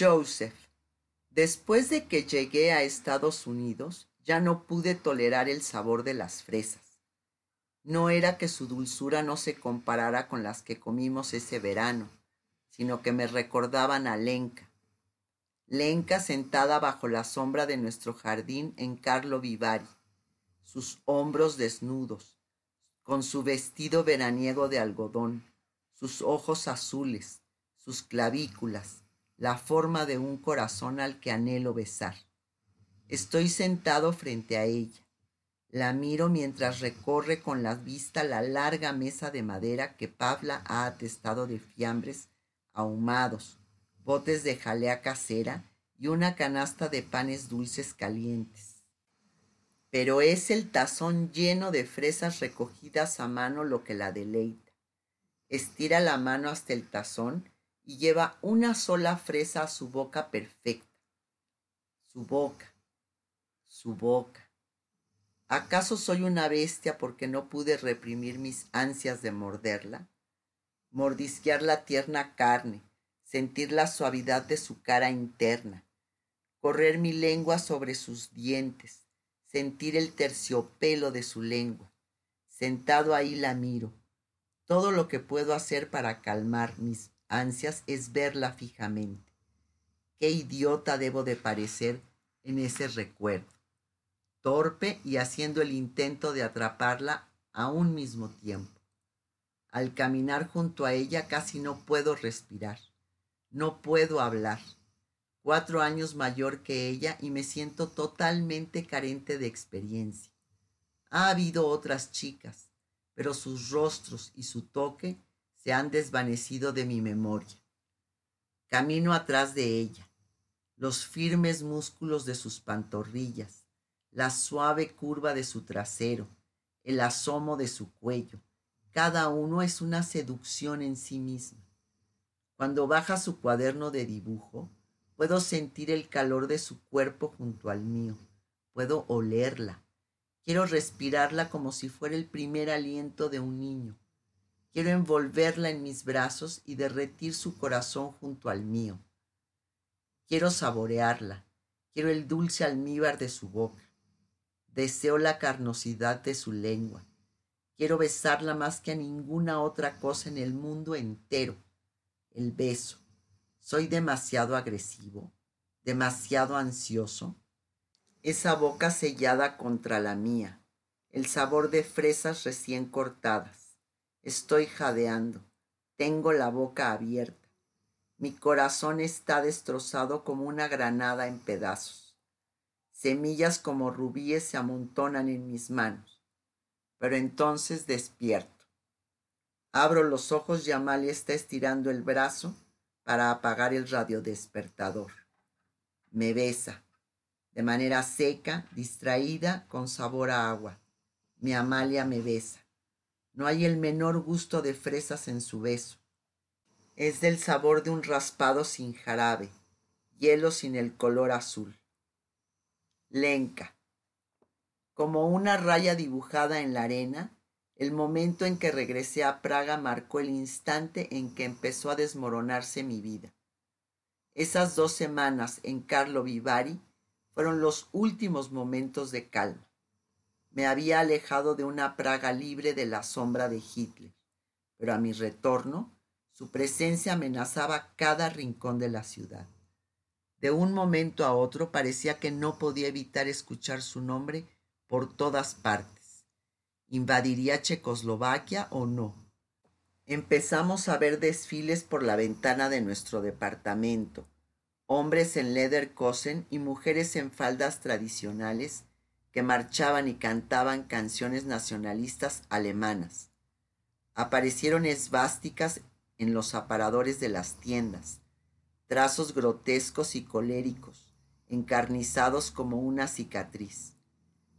Joseph, después de que llegué a Estados Unidos, ya no pude tolerar el sabor de las fresas. No era que su dulzura no se comparara con las que comimos ese verano, sino que me recordaban a Lenca. Lenca sentada bajo la sombra de nuestro jardín en Carlo Vivari, sus hombros desnudos, con su vestido veraniego de algodón, sus ojos azules, sus clavículas, la forma de un corazón al que anhelo besar. Estoy sentado frente a ella. La miro mientras recorre con la vista la larga mesa de madera que Pavla ha atestado de fiambres ahumados, botes de jalea casera y una canasta de panes dulces calientes. Pero es el tazón lleno de fresas recogidas a mano lo que la deleita. Estira la mano hasta el tazón y lleva una sola fresa a su boca perfecta. Su boca, su boca. ¿Acaso soy una bestia porque no pude reprimir mis ansias de morderla? Mordisquear la tierna carne, sentir la suavidad de su cara interna, correr mi lengua sobre sus dientes, sentir el terciopelo de su lengua. Sentado ahí la miro. Todo lo que puedo hacer para calmar mis ansias es verla fijamente. Qué idiota debo de parecer en ese recuerdo torpe y haciendo el intento de atraparla a un mismo tiempo. Al caminar junto a ella casi no puedo respirar, no puedo hablar. Cuatro años mayor que ella y me siento totalmente carente de experiencia. Ha habido otras chicas, pero sus rostros y su toque se han desvanecido de mi memoria. Camino atrás de ella, los firmes músculos de sus pantorrillas, la suave curva de su trasero, el asomo de su cuello. Cada uno es una seducción en sí misma. Cuando baja su cuaderno de dibujo, puedo sentir el calor de su cuerpo junto al mío. Puedo olerla. Quiero respirarla como si fuera el primer aliento de un niño. Quiero envolverla en mis brazos y derretir su corazón junto al mío. Quiero saborearla. Quiero el dulce almíbar de su boca. Deseo la carnosidad de su lengua. Quiero besarla más que a ninguna otra cosa en el mundo entero. El beso. Soy demasiado agresivo, demasiado ansioso. Esa boca sellada contra la mía, el sabor de fresas recién cortadas. Estoy jadeando, tengo la boca abierta. Mi corazón está destrozado como una granada en pedazos. Semillas como rubíes se amontonan en mis manos. Pero entonces despierto. Abro los ojos y Amalia está estirando el brazo para apagar el radiodespertador. Me besa, de manera seca, distraída, con sabor a agua. Mi Amalia me besa. No hay el menor gusto de fresas en su beso. Es del sabor de un raspado sin jarabe, hielo sin el color azul. Lenca. Como una raya dibujada en la arena, el momento en que regresé a Praga marcó el instante en que empezó a desmoronarse mi vida. Esas dos semanas en Carlo Vivari fueron los últimos momentos de calma. Me había alejado de una Praga libre de la sombra de Hitler, pero a mi retorno su presencia amenazaba cada rincón de la ciudad. De un momento a otro parecía que no podía evitar escuchar su nombre por todas partes. ¿Invadiría Checoslovaquia o no? Empezamos a ver desfiles por la ventana de nuestro departamento, hombres en lederkosen y mujeres en faldas tradicionales que marchaban y cantaban canciones nacionalistas alemanas. Aparecieron esvásticas en los aparadores de las tiendas trazos grotescos y coléricos, encarnizados como una cicatriz.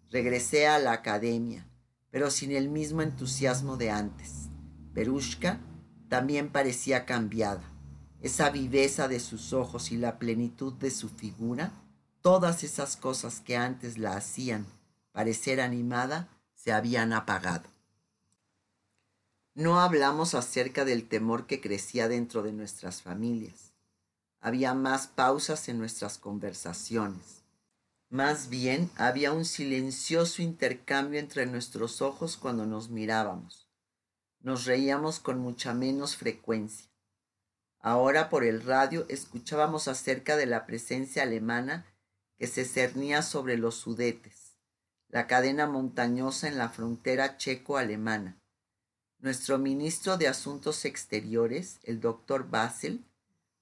Regresé a la academia, pero sin el mismo entusiasmo de antes. Perushka también parecía cambiada. Esa viveza de sus ojos y la plenitud de su figura, todas esas cosas que antes la hacían parecer animada, se habían apagado. No hablamos acerca del temor que crecía dentro de nuestras familias había más pausas en nuestras conversaciones. Más bien había un silencioso intercambio entre nuestros ojos cuando nos mirábamos. Nos reíamos con mucha menos frecuencia. Ahora por el radio escuchábamos acerca de la presencia alemana que se cernía sobre los Sudetes, la cadena montañosa en la frontera checo-alemana. Nuestro ministro de Asuntos Exteriores, el doctor Basel,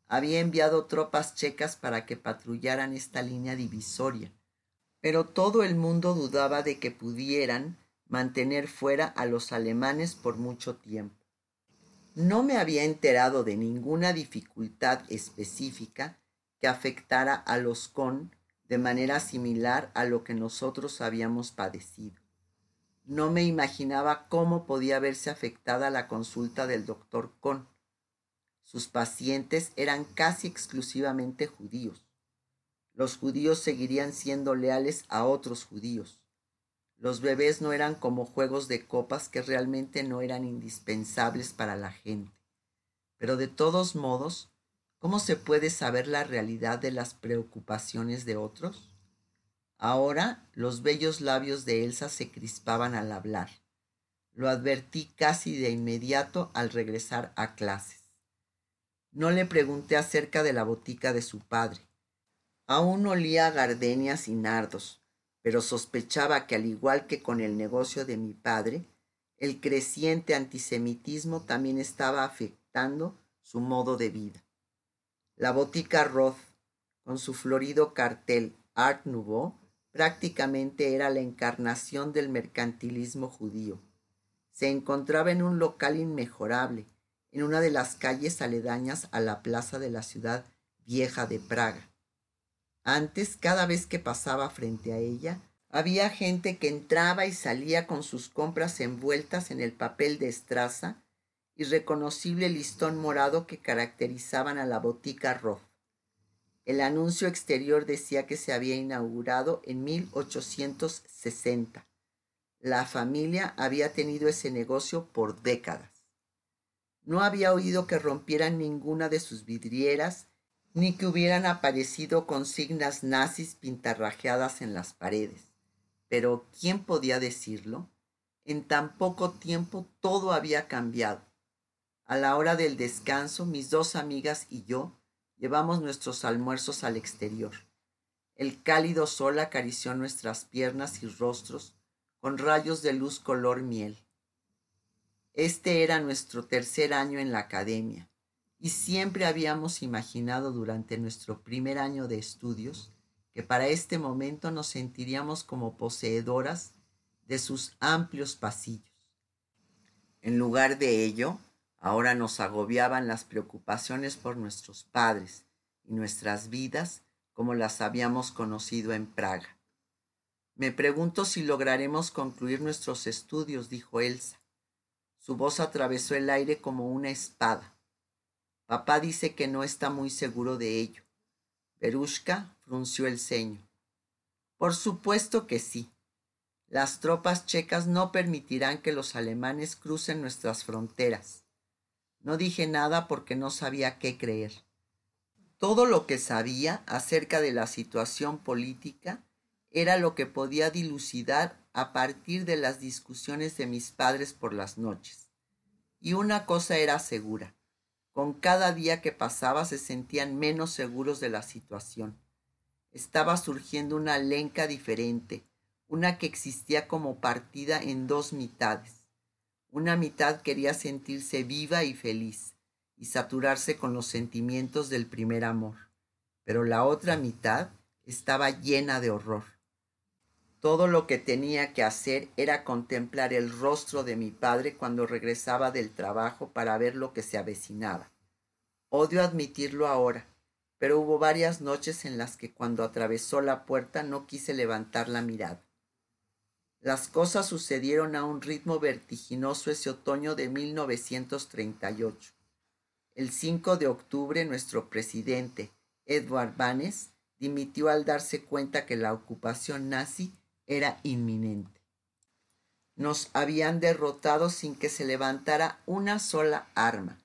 había enviado tropas checas para que patrullaran esta línea divisoria, pero todo el mundo dudaba de que pudieran mantener fuera a los alemanes por mucho tiempo. No me había enterado de ninguna dificultad específica que afectara a los con de manera similar a lo que nosotros habíamos padecido. No me imaginaba cómo podía verse afectada la consulta del doctor Con. Sus pacientes eran casi exclusivamente judíos. Los judíos seguirían siendo leales a otros judíos. Los bebés no eran como juegos de copas que realmente no eran indispensables para la gente. Pero de todos modos, ¿cómo se puede saber la realidad de las preocupaciones de otros? Ahora los bellos labios de Elsa se crispaban al hablar. Lo advertí casi de inmediato al regresar a clases. No le pregunté acerca de la botica de su padre. Aún olía a gardenias y nardos pero sospechaba que al igual que con el negocio de mi padre, el creciente antisemitismo también estaba afectando su modo de vida. La botica Roth, con su florido cartel Art Nouveau, prácticamente era la encarnación del mercantilismo judío. Se encontraba en un local inmejorable, en una de las calles aledañas a la plaza de la ciudad vieja de Praga. Antes, cada vez que pasaba frente a ella, había gente que entraba y salía con sus compras envueltas en el papel de estraza y reconocible listón morado que caracterizaban a la botica Roth. El anuncio exterior decía que se había inaugurado en 1860. La familia había tenido ese negocio por décadas. No había oído que rompieran ninguna de sus vidrieras ni que hubieran aparecido consignas nazis pintarrajeadas en las paredes. Pero ¿quién podía decirlo? En tan poco tiempo todo había cambiado. A la hora del descanso, mis dos amigas y yo llevamos nuestros almuerzos al exterior. El cálido sol acarició nuestras piernas y rostros con rayos de luz color miel. Este era nuestro tercer año en la academia y siempre habíamos imaginado durante nuestro primer año de estudios que para este momento nos sentiríamos como poseedoras de sus amplios pasillos. En lugar de ello, ahora nos agobiaban las preocupaciones por nuestros padres y nuestras vidas como las habíamos conocido en Praga. Me pregunto si lograremos concluir nuestros estudios, dijo Elsa. Su voz atravesó el aire como una espada. Papá dice que no está muy seguro de ello. Berushka frunció el ceño. Por supuesto que sí. Las tropas checas no permitirán que los alemanes crucen nuestras fronteras. No dije nada porque no sabía qué creer. Todo lo que sabía acerca de la situación política era lo que podía dilucidar a partir de las discusiones de mis padres por las noches. Y una cosa era segura. Con cada día que pasaba se sentían menos seguros de la situación. Estaba surgiendo una lenca diferente, una que existía como partida en dos mitades. Una mitad quería sentirse viva y feliz y saturarse con los sentimientos del primer amor, pero la otra mitad estaba llena de horror. Todo lo que tenía que hacer era contemplar el rostro de mi padre cuando regresaba del trabajo para ver lo que se avecinaba. Odio admitirlo ahora, pero hubo varias noches en las que cuando atravesó la puerta no quise levantar la mirada. Las cosas sucedieron a un ritmo vertiginoso ese otoño de 1938. El 5 de octubre nuestro presidente, Edward Banes, dimitió al darse cuenta que la ocupación nazi era inminente. Nos habían derrotado sin que se levantara una sola arma.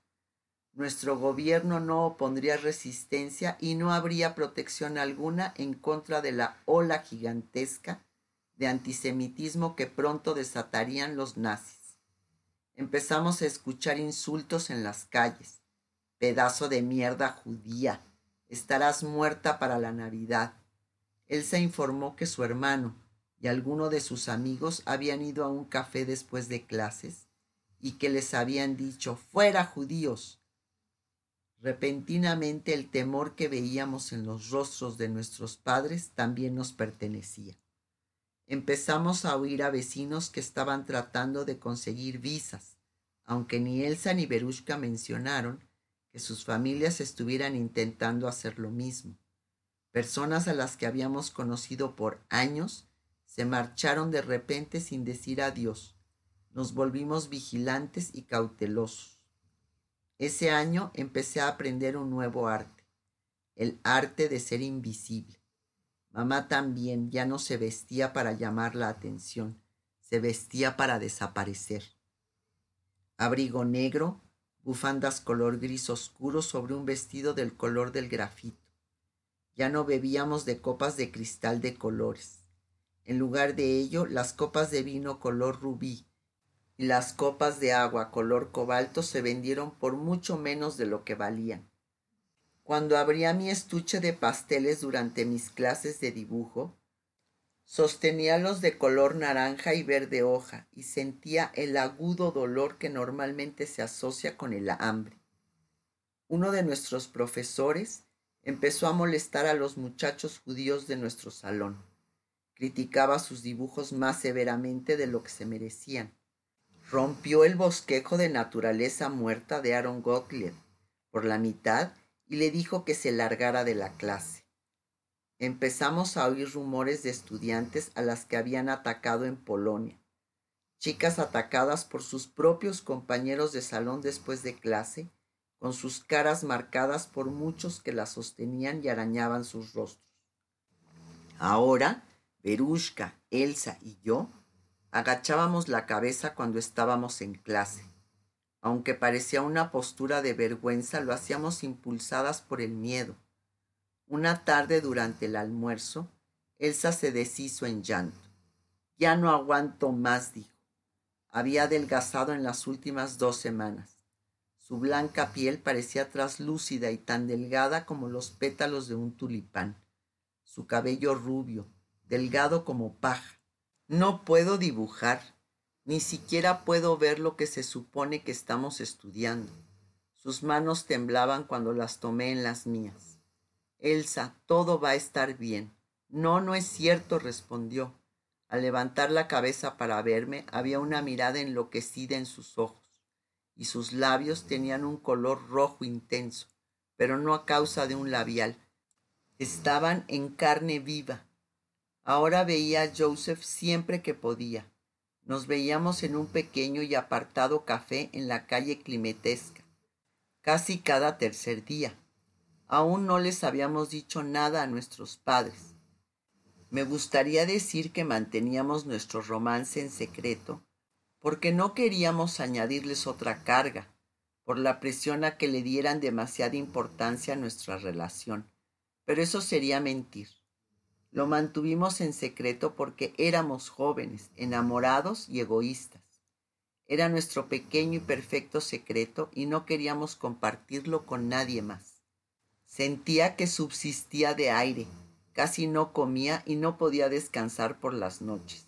nuestro gobierno no opondría resistencia y no habría protección alguna en contra de la ola gigantesca de antisemitismo que pronto desatarían los nazis. Empezamos a escuchar insultos en las calles. Pedazo de mierda judía, estarás muerta para la Navidad. Él se informó que su hermano y alguno de sus amigos habían ido a un café después de clases y que les habían dicho, fuera judíos, Repentinamente el temor que veíamos en los rostros de nuestros padres también nos pertenecía. Empezamos a oír a vecinos que estaban tratando de conseguir visas, aunque ni Elsa ni Berushka mencionaron que sus familias estuvieran intentando hacer lo mismo. Personas a las que habíamos conocido por años se marcharon de repente sin decir adiós. Nos volvimos vigilantes y cautelosos. Ese año empecé a aprender un nuevo arte, el arte de ser invisible. Mamá también ya no se vestía para llamar la atención, se vestía para desaparecer. Abrigo negro, bufandas color gris oscuro sobre un vestido del color del grafito. Ya no bebíamos de copas de cristal de colores. En lugar de ello, las copas de vino color rubí, y las copas de agua color cobalto se vendieron por mucho menos de lo que valían. Cuando abría mi estuche de pasteles durante mis clases de dibujo, sostenía los de color naranja y verde hoja y sentía el agudo dolor que normalmente se asocia con el hambre. Uno de nuestros profesores empezó a molestar a los muchachos judíos de nuestro salón. Criticaba sus dibujos más severamente de lo que se merecían rompió el bosquejo de naturaleza muerta de Aaron Gottlieb por la mitad y le dijo que se largara de la clase. Empezamos a oír rumores de estudiantes a las que habían atacado en Polonia, chicas atacadas por sus propios compañeros de salón después de clase, con sus caras marcadas por muchos que las sostenían y arañaban sus rostros. Ahora, Berushka, Elsa y yo Agachábamos la cabeza cuando estábamos en clase. Aunque parecía una postura de vergüenza, lo hacíamos impulsadas por el miedo. Una tarde durante el almuerzo, Elsa se deshizo en llanto. Ya no aguanto más, dijo. Había adelgazado en las últimas dos semanas. Su blanca piel parecía traslúcida y tan delgada como los pétalos de un tulipán. Su cabello rubio, delgado como paja, no puedo dibujar, ni siquiera puedo ver lo que se supone que estamos estudiando. Sus manos temblaban cuando las tomé en las mías. Elsa, todo va a estar bien. No, no es cierto, respondió. Al levantar la cabeza para verme, había una mirada enloquecida en sus ojos, y sus labios tenían un color rojo intenso, pero no a causa de un labial. Estaban en carne viva, Ahora veía a Joseph siempre que podía. Nos veíamos en un pequeño y apartado café en la calle Climetesca, casi cada tercer día. Aún no les habíamos dicho nada a nuestros padres. Me gustaría decir que manteníamos nuestro romance en secreto, porque no queríamos añadirles otra carga, por la presión a que le dieran demasiada importancia a nuestra relación. Pero eso sería mentir. Lo mantuvimos en secreto porque éramos jóvenes, enamorados y egoístas. Era nuestro pequeño y perfecto secreto y no queríamos compartirlo con nadie más. Sentía que subsistía de aire, casi no comía y no podía descansar por las noches.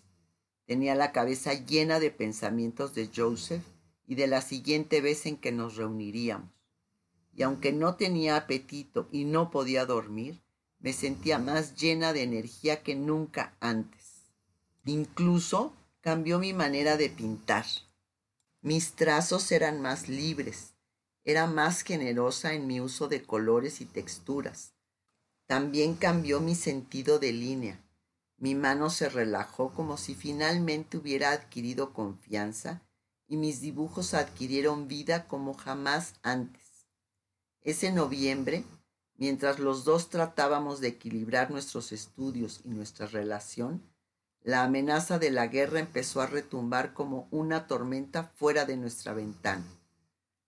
Tenía la cabeza llena de pensamientos de Joseph y de la siguiente vez en que nos reuniríamos. Y aunque no tenía apetito y no podía dormir, me sentía más llena de energía que nunca antes. Incluso cambió mi manera de pintar. Mis trazos eran más libres, era más generosa en mi uso de colores y texturas. También cambió mi sentido de línea. Mi mano se relajó como si finalmente hubiera adquirido confianza y mis dibujos adquirieron vida como jamás antes. Ese noviembre Mientras los dos tratábamos de equilibrar nuestros estudios y nuestra relación, la amenaza de la guerra empezó a retumbar como una tormenta fuera de nuestra ventana.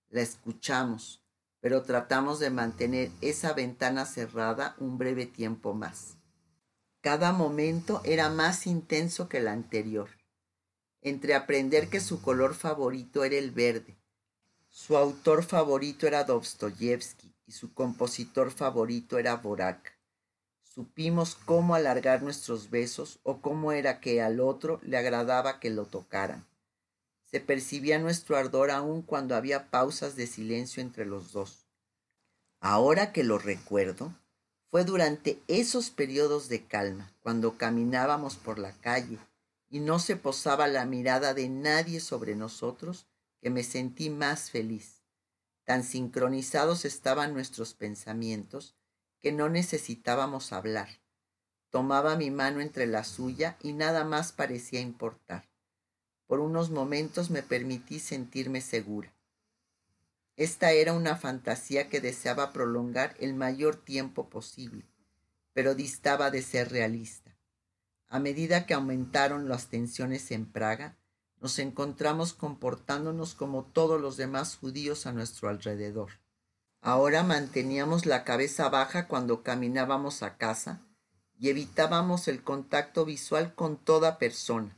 La escuchamos, pero tratamos de mantener esa ventana cerrada un breve tiempo más. Cada momento era más intenso que el anterior. Entre aprender que su color favorito era el verde, su autor favorito era Dostoyevsky y su compositor favorito era Borak. Supimos cómo alargar nuestros besos o cómo era que al otro le agradaba que lo tocaran. Se percibía nuestro ardor aún cuando había pausas de silencio entre los dos. Ahora que lo recuerdo, fue durante esos periodos de calma, cuando caminábamos por la calle y no se posaba la mirada de nadie sobre nosotros, que me sentí más feliz. Tan sincronizados estaban nuestros pensamientos que no necesitábamos hablar. Tomaba mi mano entre la suya y nada más parecía importar. Por unos momentos me permití sentirme segura. Esta era una fantasía que deseaba prolongar el mayor tiempo posible, pero distaba de ser realista. A medida que aumentaron las tensiones en Praga, nos encontramos comportándonos como todos los demás judíos a nuestro alrededor. Ahora manteníamos la cabeza baja cuando caminábamos a casa y evitábamos el contacto visual con toda persona.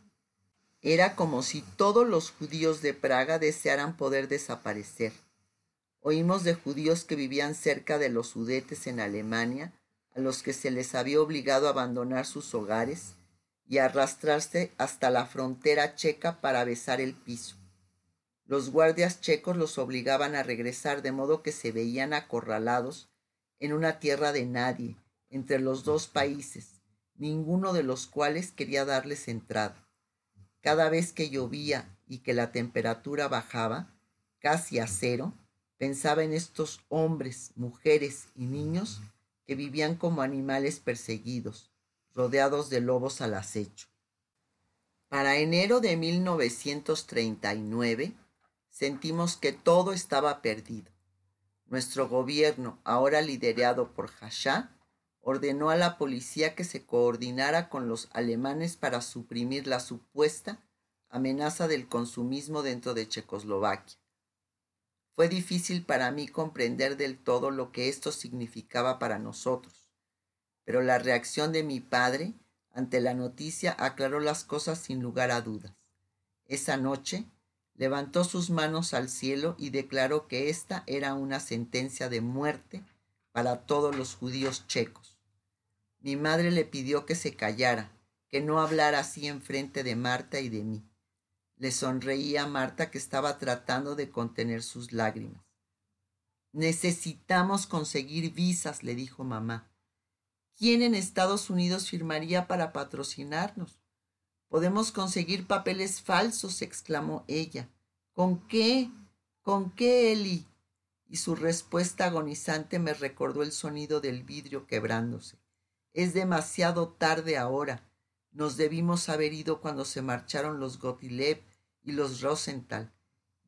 Era como si todos los judíos de Praga desearan poder desaparecer Oímos de judíos que vivían cerca de los Sudetes en Alemania, a los que se les había obligado a abandonar sus hogares y arrastrarse hasta la frontera checa para besar el piso. Los guardias checos los obligaban a regresar de modo que se veían acorralados en una tierra de nadie, entre los dos países, ninguno de los cuales quería darles entrada. Cada vez que llovía y que la temperatura bajaba, casi a cero, Pensaba en estos hombres, mujeres y niños que vivían como animales perseguidos, rodeados de lobos al acecho. Para enero de 1939 sentimos que todo estaba perdido. Nuestro gobierno, ahora liderado por Hashá, ordenó a la policía que se coordinara con los alemanes para suprimir la supuesta amenaza del consumismo dentro de Checoslovaquia. Fue difícil para mí comprender del todo lo que esto significaba para nosotros, pero la reacción de mi padre ante la noticia aclaró las cosas sin lugar a dudas. Esa noche levantó sus manos al cielo y declaró que esta era una sentencia de muerte para todos los judíos checos. Mi madre le pidió que se callara, que no hablara así en frente de Marta y de mí. Le sonreía a Marta que estaba tratando de contener sus lágrimas. Necesitamos conseguir visas, le dijo mamá. ¿Quién en Estados Unidos firmaría para patrocinarnos? Podemos conseguir papeles falsos, exclamó ella. ¿Con qué? ¿Con qué, Eli? Y su respuesta agonizante me recordó el sonido del vidrio quebrándose. Es demasiado tarde ahora. Nos debimos haber ido cuando se marcharon los Gotilev y los Rosenthal.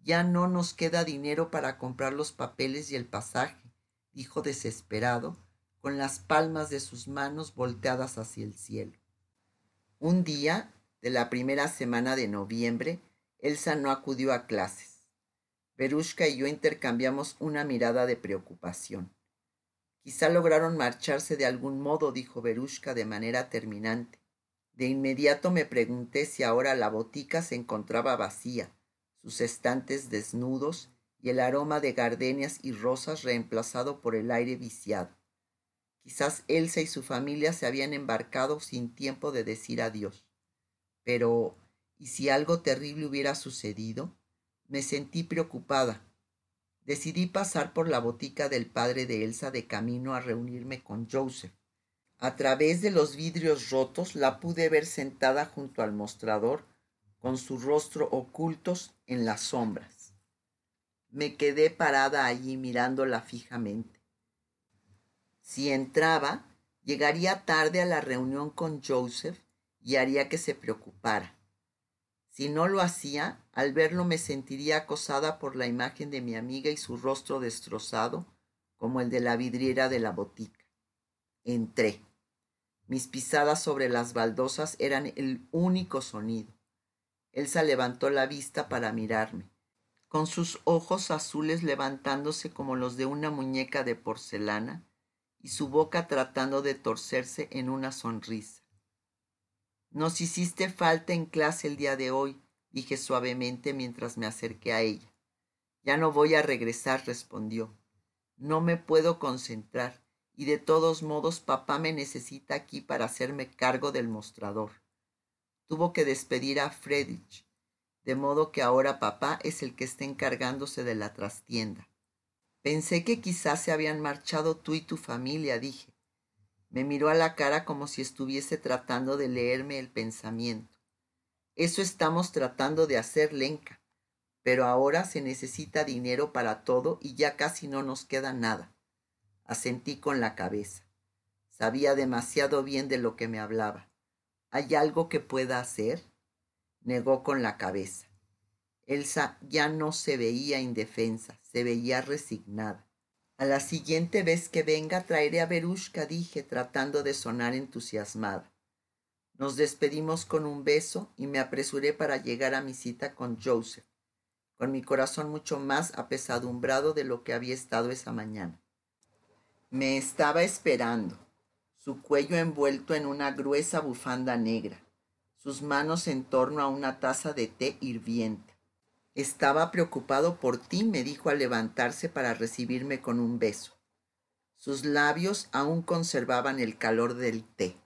Ya no nos queda dinero para comprar los papeles y el pasaje, dijo desesperado, con las palmas de sus manos volteadas hacia el cielo. Un día de la primera semana de noviembre, Elsa no acudió a clases. Berushka y yo intercambiamos una mirada de preocupación. Quizá lograron marcharse de algún modo, dijo Berushka de manera terminante. De inmediato me pregunté si ahora la botica se encontraba vacía, sus estantes desnudos y el aroma de gardenias y rosas reemplazado por el aire viciado. Quizás Elsa y su familia se habían embarcado sin tiempo de decir adiós. Pero, ¿y si algo terrible hubiera sucedido? Me sentí preocupada. Decidí pasar por la botica del padre de Elsa de camino a reunirme con Joseph. A través de los vidrios rotos la pude ver sentada junto al mostrador, con su rostro ocultos en las sombras. Me quedé parada allí mirándola fijamente. Si entraba, llegaría tarde a la reunión con Joseph y haría que se preocupara. Si no lo hacía, al verlo me sentiría acosada por la imagen de mi amiga y su rostro destrozado, como el de la vidriera de la botica. Entré. Mis pisadas sobre las baldosas eran el único sonido. Elsa levantó la vista para mirarme. con sus ojos azules levantándose como los de una muñeca de porcelana y su boca tratando de torcerse en una sonrisa. Nos hiciste falta en clase el día de hoy, dije suavemente mientras me acerqué a ella. Ya no voy a regresar, respondió. No me puedo concentrar y de todos modos papá me necesita aquí para hacerme cargo del mostrador. Tuvo que despedir a Friedrich, de modo que ahora papá es el que está encargándose de la trastienda. Pensé que quizás se habían marchado tú y tu familia, dije. Me miró a la cara como si estuviese tratando de leerme el pensamiento. Eso estamos tratando de hacer, Lenca. Pero ahora se necesita dinero para todo y ya casi no nos queda nada. Asentí con la cabeza. Sabía demasiado bien de lo que me hablaba. ¿Hay algo que pueda hacer? Negó con la cabeza. Elsa ya no se veía indefensa, se veía resignada. A la siguiente vez que venga traeré a Berushka, dije, tratando de sonar entusiasmada. Nos despedimos con un beso y me apresuré para llegar a mi cita con Joseph, con mi corazón mucho más apesadumbrado de lo que había estado esa mañana. Me estaba esperando, su cuello envuelto en una gruesa bufanda negra, sus manos en torno a una taza de té hirviente. Estaba preocupado por ti, me dijo al levantarse para recibirme con un beso. Sus labios aún conservaban el calor del té.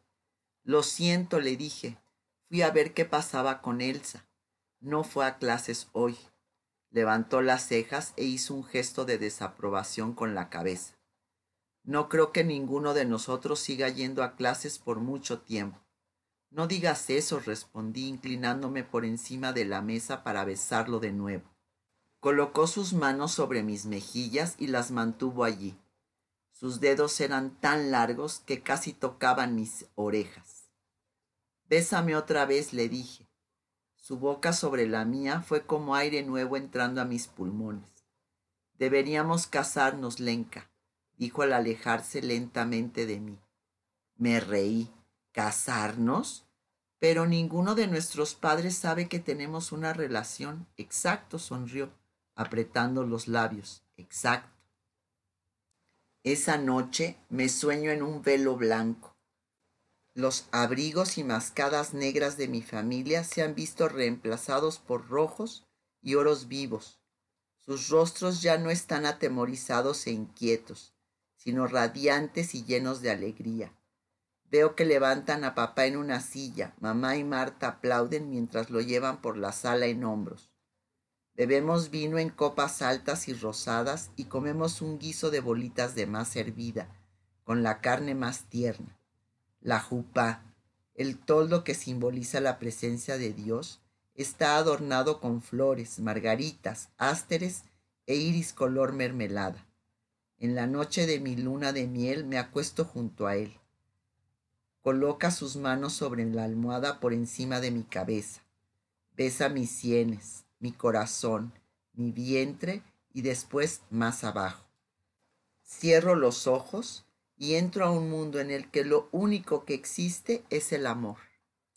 Lo siento, le dije. Fui a ver qué pasaba con Elsa. No fue a clases hoy. Levantó las cejas e hizo un gesto de desaprobación con la cabeza. No creo que ninguno de nosotros siga yendo a clases por mucho tiempo. No digas eso, respondí, inclinándome por encima de la mesa para besarlo de nuevo. Colocó sus manos sobre mis mejillas y las mantuvo allí. Sus dedos eran tan largos que casi tocaban mis orejas. Bésame otra vez, le dije. Su boca sobre la mía fue como aire nuevo entrando a mis pulmones. Deberíamos casarnos, Lenka, dijo al alejarse lentamente de mí. Me reí. ¿Casarnos? Pero ninguno de nuestros padres sabe que tenemos una relación. Exacto, sonrió, apretando los labios. Exacto. Esa noche me sueño en un velo blanco. Los abrigos y mascadas negras de mi familia se han visto reemplazados por rojos y oros vivos. Sus rostros ya no están atemorizados e inquietos, sino radiantes y llenos de alegría. Veo que levantan a papá en una silla. Mamá y Marta aplauden mientras lo llevan por la sala en hombros. Bebemos vino en copas altas y rosadas y comemos un guiso de bolitas de masa hervida, con la carne más tierna. La jupá, el toldo que simboliza la presencia de Dios, está adornado con flores, margaritas, ásteres e iris color mermelada. En la noche de mi luna de miel me acuesto junto a él. Coloca sus manos sobre la almohada por encima de mi cabeza. Besa mis sienes, mi corazón, mi vientre y después más abajo. Cierro los ojos y entro a un mundo en el que lo único que existe es el amor.